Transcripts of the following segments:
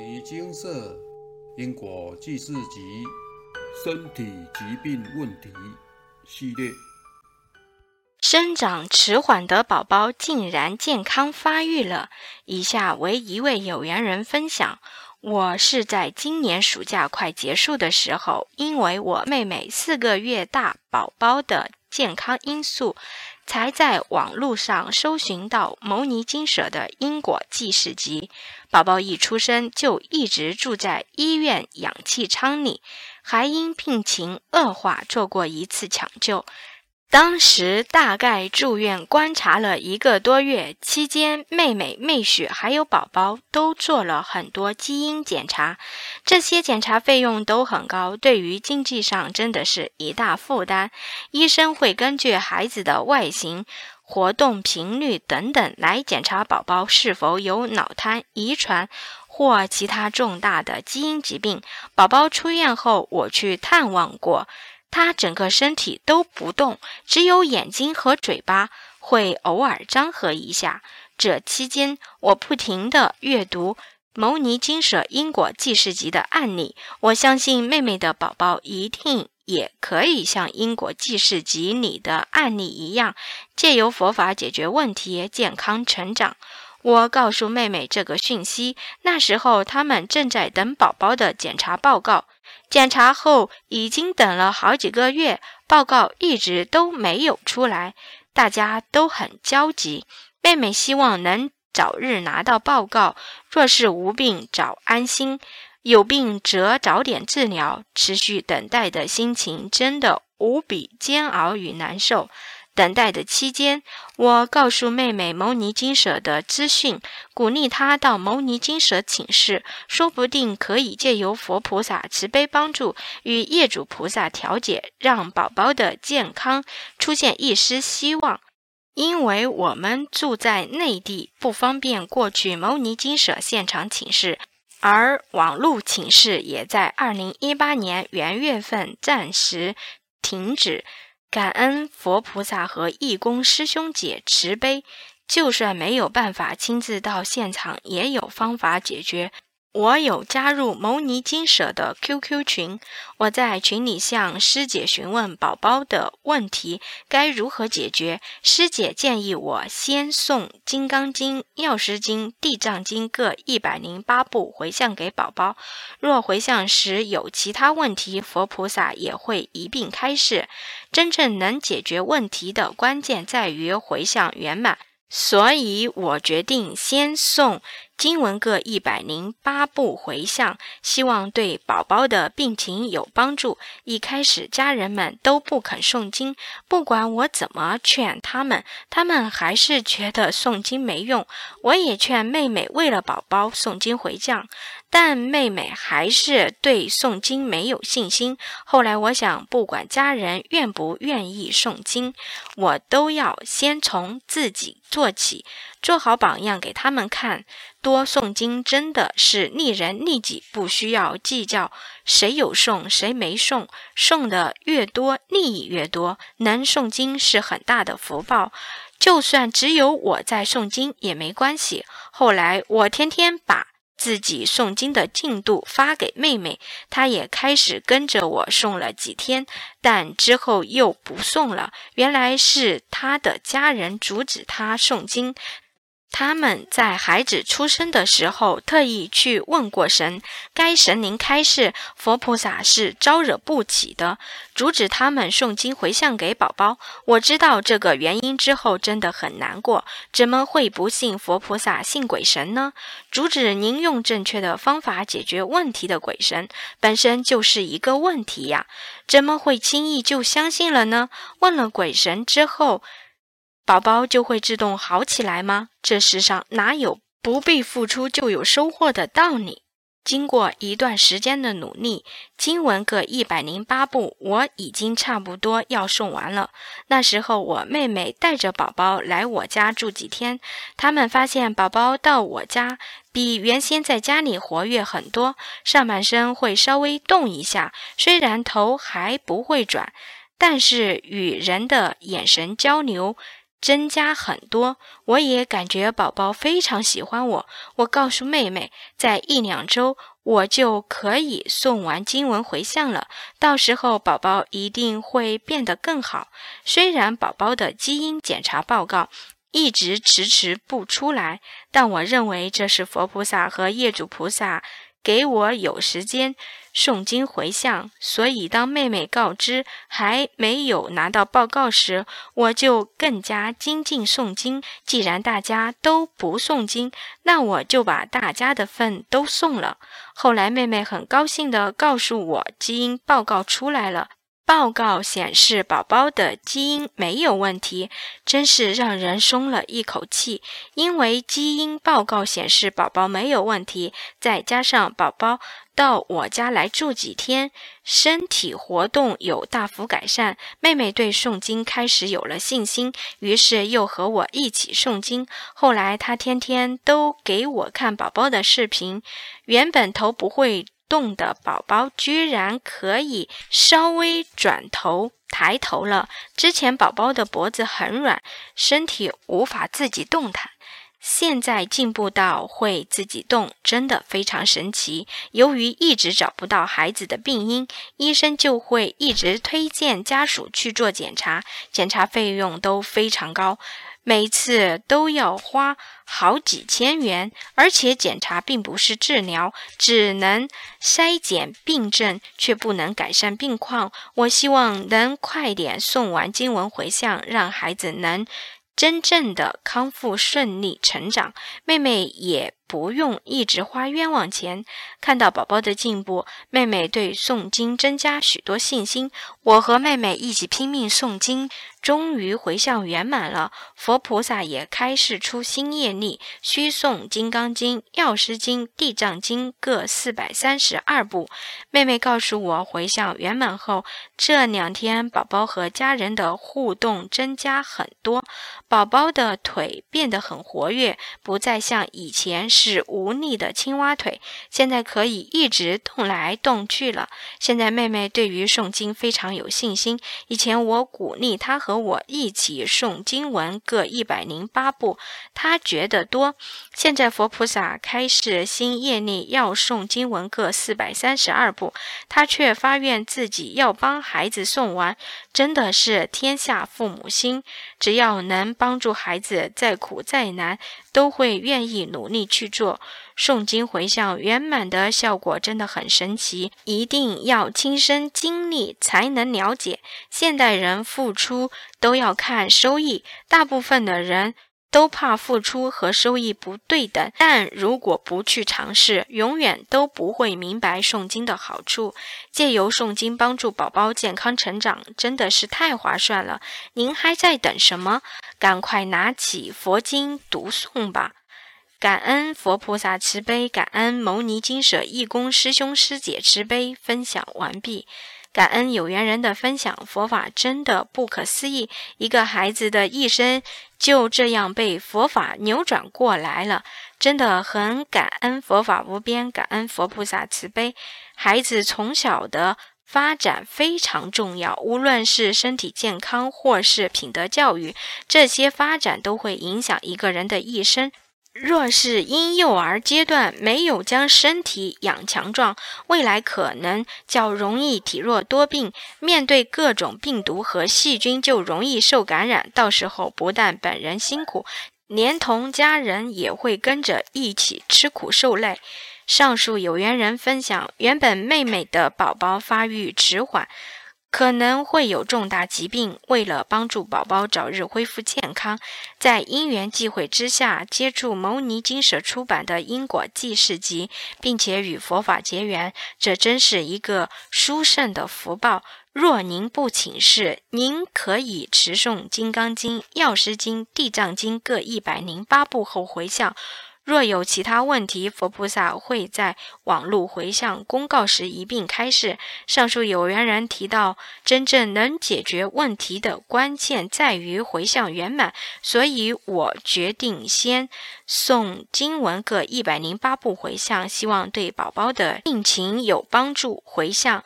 尼金色因果记事集身体疾病问题系列。生长迟缓的宝宝竟然健康发育了。以下为一位有缘人分享：我是在今年暑假快结束的时候，因为我妹妹四个月大宝宝的健康因素，才在网络上搜寻到牟尼金舍的因果记事集。宝宝一出生就一直住在医院氧气舱里，还因病情恶化做过一次抢救。当时大概住院观察了一个多月，期间妹妹、妹婿还有宝宝都做了很多基因检查，这些检查费用都很高，对于经济上真的是一大负担。医生会根据孩子的外形、活动频率等等来检查宝宝是否有脑瘫、遗传或其他重大的基因疾病。宝宝出院后，我去探望过。他整个身体都不动，只有眼睛和嘴巴会偶尔张合一下。这期间，我不停地阅读《牟尼金舍因果记事集》的案例。我相信妹妹的宝宝一定也可以像《因果记事集》里的案例一样，借由佛法解决问题，健康成长。我告诉妹妹这个讯息，那时候他们正在等宝宝的检查报告。检查后已经等了好几个月，报告一直都没有出来，大家都很焦急。妹妹希望能早日拿到报告，若是无病早安心，有病则早点治疗。持续等待的心情真的无比煎熬与难受。等待的期间，我告诉妹妹牟尼金舍的资讯，鼓励她到牟尼金舍请示，说不定可以借由佛菩萨慈悲帮助与业主菩萨调解，让宝宝的健康出现一丝希望。因为我们住在内地，不方便过去牟尼金舍现场请示，而网络请示也在二零一八年元月份暂时停止。感恩佛菩萨和义工师兄姐慈悲，就算没有办法亲自到现场，也有方法解决。我有加入牟尼金舍的 QQ 群，我在群里向师姐询问宝宝的问题该如何解决。师姐建议我先送《金刚经》《药师经》《地藏经》各一百零八部回向给宝宝，若回向时有其他问题，佛菩萨也会一并开示。真正能解决问题的关键在于回向圆满。所以我决定先送经文各一百零八部回向，希望对宝宝的病情有帮助。一开始家人们都不肯诵经，不管我怎么劝他们，他们还是觉得诵经没用。我也劝妹妹为了宝宝诵经回向。但妹妹还是对诵经没有信心。后来我想，不管家人愿不愿意诵经，我都要先从自己做起，做好榜样给他们看。多诵经真的是利人利己，不需要计较谁有诵谁没诵，诵的越多，利益越多。能诵经是很大的福报，就算只有我在诵经也没关系。后来我天天把。自己诵经的进度发给妹妹，她也开始跟着我诵了几天，但之后又不诵了。原来是她的家人阻止她诵经。他们在孩子出生的时候特意去问过神，该神灵开示佛菩萨是招惹不起的，阻止他们诵经回向给宝宝。我知道这个原因之后，真的很难过。怎么会不信佛菩萨，信鬼神呢？阻止您用正确的方法解决问题的鬼神，本身就是一个问题呀！怎么会轻易就相信了呢？问了鬼神之后。宝宝就会自动好起来吗？这世上哪有不必付出就有收获的道理？经过一段时间的努力，经文各一百零八部，我已经差不多要送完了。那时候，我妹妹带着宝宝来我家住几天，他们发现宝宝到我家比原先在家里活跃很多，上半身会稍微动一下，虽然头还不会转，但是与人的眼神交流。增加很多。我也感觉宝宝非常喜欢我。我告诉妹妹，在一两周我就可以送完经文回向了，到时候宝宝一定会变得更好。虽然宝宝的基因检查报告。一直迟迟不出来，但我认为这是佛菩萨和业主菩萨给我有时间诵经回向。所以当妹妹告知还没有拿到报告时，我就更加精进诵经。既然大家都不诵经，那我就把大家的份都送了。后来妹妹很高兴地告诉我，基因报告出来了。报告显示宝宝的基因没有问题，真是让人松了一口气。因为基因报告显示宝宝没有问题，再加上宝宝到我家来住几天，身体活动有大幅改善，妹妹对诵经开始有了信心，于是又和我一起诵经。后来她天天都给我看宝宝的视频，原本头不会。动的宝宝居然可以稍微转头抬头了。之前宝宝的脖子很软，身体无法自己动弹，现在进步到会自己动，真的非常神奇。由于一直找不到孩子的病因，医生就会一直推荐家属去做检查，检查费用都非常高。每次都要花好几千元，而且检查并不是治疗，只能筛检病症，却不能改善病况。我希望能快点送完经文回向，让孩子能真正的康复、顺利成长，妹妹也不用一直花冤枉钱。看到宝宝的进步，妹妹对诵经增加许多信心。我和妹妹一起拼命诵经。终于回向圆满了，佛菩萨也开示出新业力，需诵《金刚经》《药师经》《地藏经》各四百三十二部。妹妹告诉我，回向圆满后，这两天宝宝和家人的互动增加很多，宝宝的腿变得很活跃，不再像以前是无力的青蛙腿，现在可以一直动来动去了。现在妹妹对于诵经非常有信心，以前我鼓励她和。和我一起诵经文各一百零八部，他觉得多。现在佛菩萨开示新业力要诵经文各四百三十二部，他却发愿自己要帮孩子诵完，真的是天下父母心。只要能帮助孩子，再苦再难都会愿意努力去做。诵经回向圆满的效果真的很神奇，一定要亲身经历才能了解。现代人付出都要看收益，大部分的人都怕付出和收益不对等，但如果不去尝试，永远都不会明白诵经的好处。借由诵经帮助宝宝健康成长，真的是太划算了。您还在等什么？赶快拿起佛经读诵吧！感恩佛菩萨慈悲，感恩牟尼金舍义工师兄师姐慈悲，分享完毕。感恩有缘人的分享，佛法真的不可思议。一个孩子的一生就这样被佛法扭转过来了，真的很感恩佛法无边，感恩佛菩萨慈悲。孩子从小的发展非常重要，无论是身体健康或是品德教育，这些发展都会影响一个人的一生。若是婴幼儿阶段没有将身体养强壮，未来可能较容易体弱多病，面对各种病毒和细菌就容易受感染。到时候不但本人辛苦，连同家人也会跟着一起吃苦受累。上述有缘人分享，原本妹妹的宝宝发育迟缓。可能会有重大疾病，为了帮助宝宝早日恢复健康，在因缘际会之下接触牟尼金舍出版的《因果记事集》，并且与佛法结缘，这真是一个殊胜的福报。若您不请示，您可以持诵《金刚经》《药师经》《地藏经》各一百零八部后回向。若有其他问题，佛菩萨会在网络回向公告时一并开示。上述有缘人提到，真正能解决问题的关键在于回向圆满，所以我决定先诵经文各一百零八部回向，希望对宝宝的病情有帮助。回向。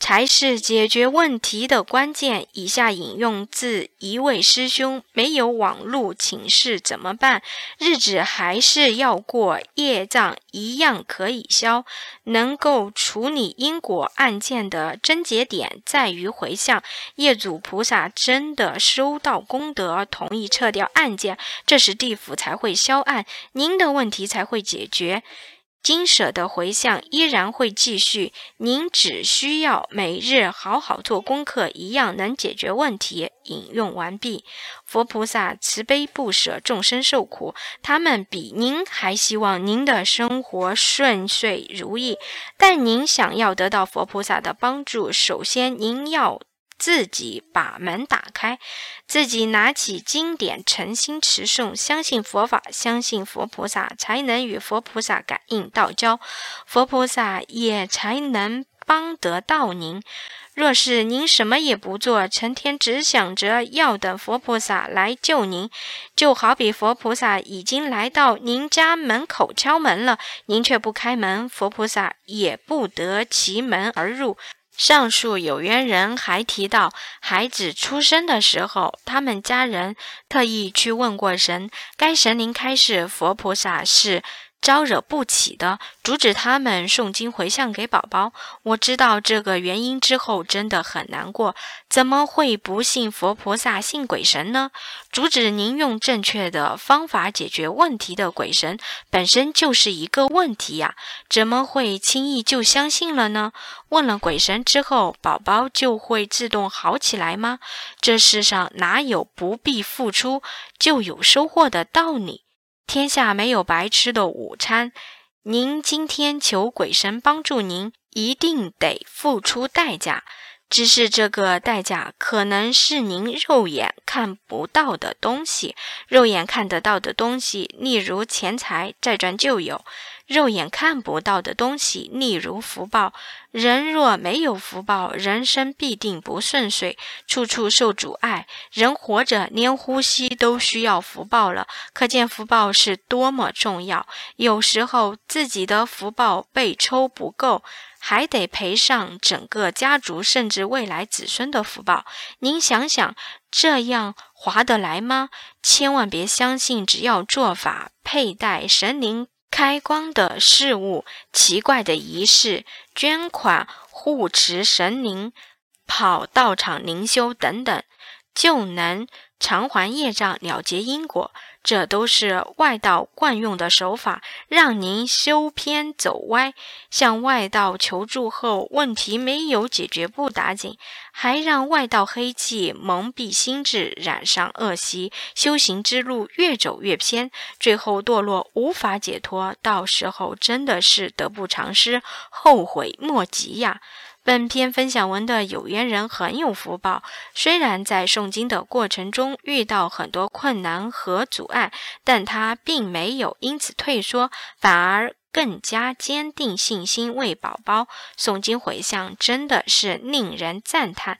才是解决问题的关键。以下引用自一位师兄：没有网络请示怎么办？日子还是要过，业障一样可以消。能够处理因果案件的症结点在于回向，业主菩萨真的收到功德，同意撤掉案件，这时地府才会销案，您的问题才会解决。金舍的回向依然会继续，您只需要每日好好做功课，一样能解决问题。引用完毕。佛菩萨慈悲不舍众生受苦，他们比您还希望您的生活顺遂如意。但您想要得到佛菩萨的帮助，首先您要。自己把门打开，自己拿起经典，诚心持诵，相信佛法，相信佛菩萨，才能与佛菩萨感应道交，佛菩萨也才能帮得到您。若是您什么也不做，成天只想着要等佛菩萨来救您，就好比佛菩萨已经来到您家门口敲门了，您却不开门，佛菩萨也不得其门而入。上述有缘人还提到，孩子出生的时候，他们家人特意去问过神，该神灵开示佛菩萨是。招惹不起的，阻止他们诵经回向给宝宝。我知道这个原因之后，真的很难过。怎么会不信佛菩萨，信鬼神呢？阻止您用正确的方法解决问题的鬼神，本身就是一个问题呀！怎么会轻易就相信了呢？问了鬼神之后，宝宝就会自动好起来吗？这世上哪有不必付出就有收获的道理？天下没有白吃的午餐，您今天求鬼神帮助您，一定得付出代价。只是这个代价可能是您肉眼看不到的东西，肉眼看得到的东西，例如钱财，债转旧友。肉眼看不到的东西，例如福报。人若没有福报，人生必定不顺遂，处处受阻碍。人活着，连呼吸都需要福报了，可见福报是多么重要。有时候自己的福报被抽不够，还得赔上整个家族甚至未来子孙的福报。您想想，这样划得来吗？千万别相信，只要做法佩戴神灵。开光的事物、奇怪的仪式、捐款、护持神灵、跑道场灵修等等，就能偿还业障、了结因果。这都是外道惯用的手法，让您修偏走歪。向外道求助后，问题没有解决不打紧，还让外道黑气蒙蔽心智，染上恶习，修行之路越走越偏，最后堕落无法解脱。到时候真的是得不偿失，后悔莫及呀！本篇分享文的有缘人很有福报，虽然在诵经的过程中遇到很多困难和阻碍，但他并没有因此退缩，反而更加坚定信心，为宝宝诵经回向，真的是令人赞叹。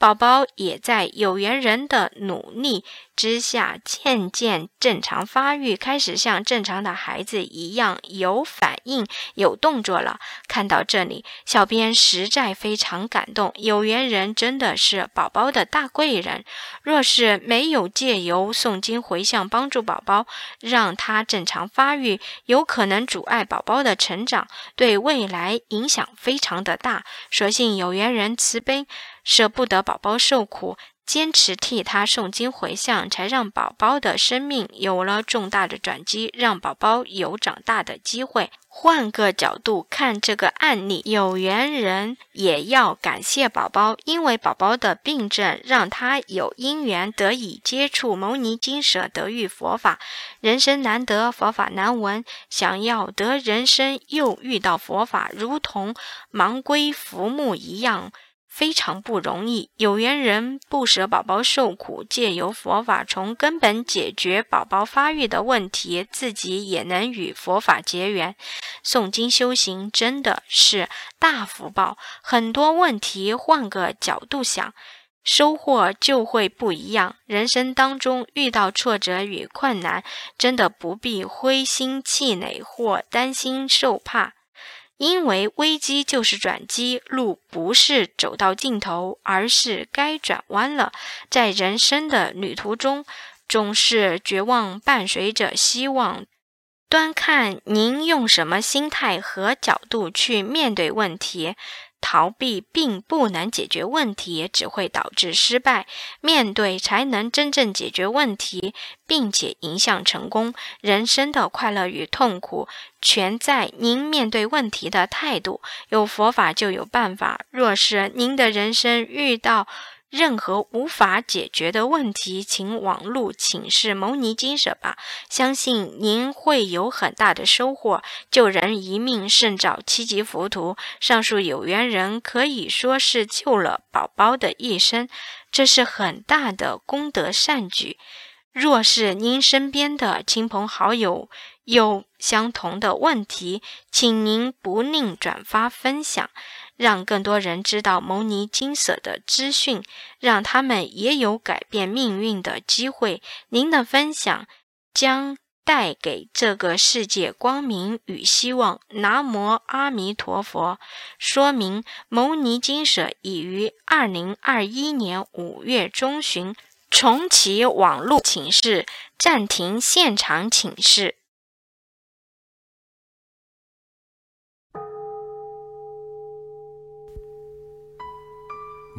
宝宝也在有缘人的努力之下，渐渐正常发育，开始像正常的孩子一样有反应、有动作了。看到这里，小编实在非常感动。有缘人真的是宝宝的大贵人。若是没有借由诵经回向帮助宝宝，让他正常发育，有可能阻碍宝宝的成长，对未来影响非常的大。所幸有缘人慈悲。舍不得宝宝受苦，坚持替他诵经回向，才让宝宝的生命有了重大的转机，让宝宝有长大的机会。换个角度看这个案例，有缘人也要感谢宝宝，因为宝宝的病症让他有因缘得以接触牟尼金舍，得遇佛法。人生难得，佛法难闻，想要得人生又遇到佛法，如同盲龟浮木一样。非常不容易，有缘人不舍宝宝受苦，借由佛法从根本解决宝宝发育的问题，自己也能与佛法结缘。诵经修行真的是大福报，很多问题换个角度想，收获就会不一样。人生当中遇到挫折与困难，真的不必灰心气馁或担心受怕。因为危机就是转机，路不是走到尽头，而是该转弯了。在人生的旅途中，总是绝望伴随着希望。端看您用什么心态和角度去面对问题。逃避并不能解决问题，只会导致失败。面对才能真正解决问题，并且影响成功。人生的快乐与痛苦，全在您面对问题的态度。有佛法就有办法。若是您的人生遇到，任何无法解决的问题，请网路请示牟尼金舍吧，相信您会有很大的收获。救人一命胜造七级浮屠，上述有缘人可以说是救了宝宝的一生，这是很大的功德善举。若是您身边的亲朋好友有相同的问题，请您不吝转发分享。让更多人知道牟尼金舍的资讯，让他们也有改变命运的机会。您的分享将带给这个世界光明与希望。南无阿弥陀佛。说明：牟尼金舍已于二零二一年五月中旬重启网络请示，暂停现场请示。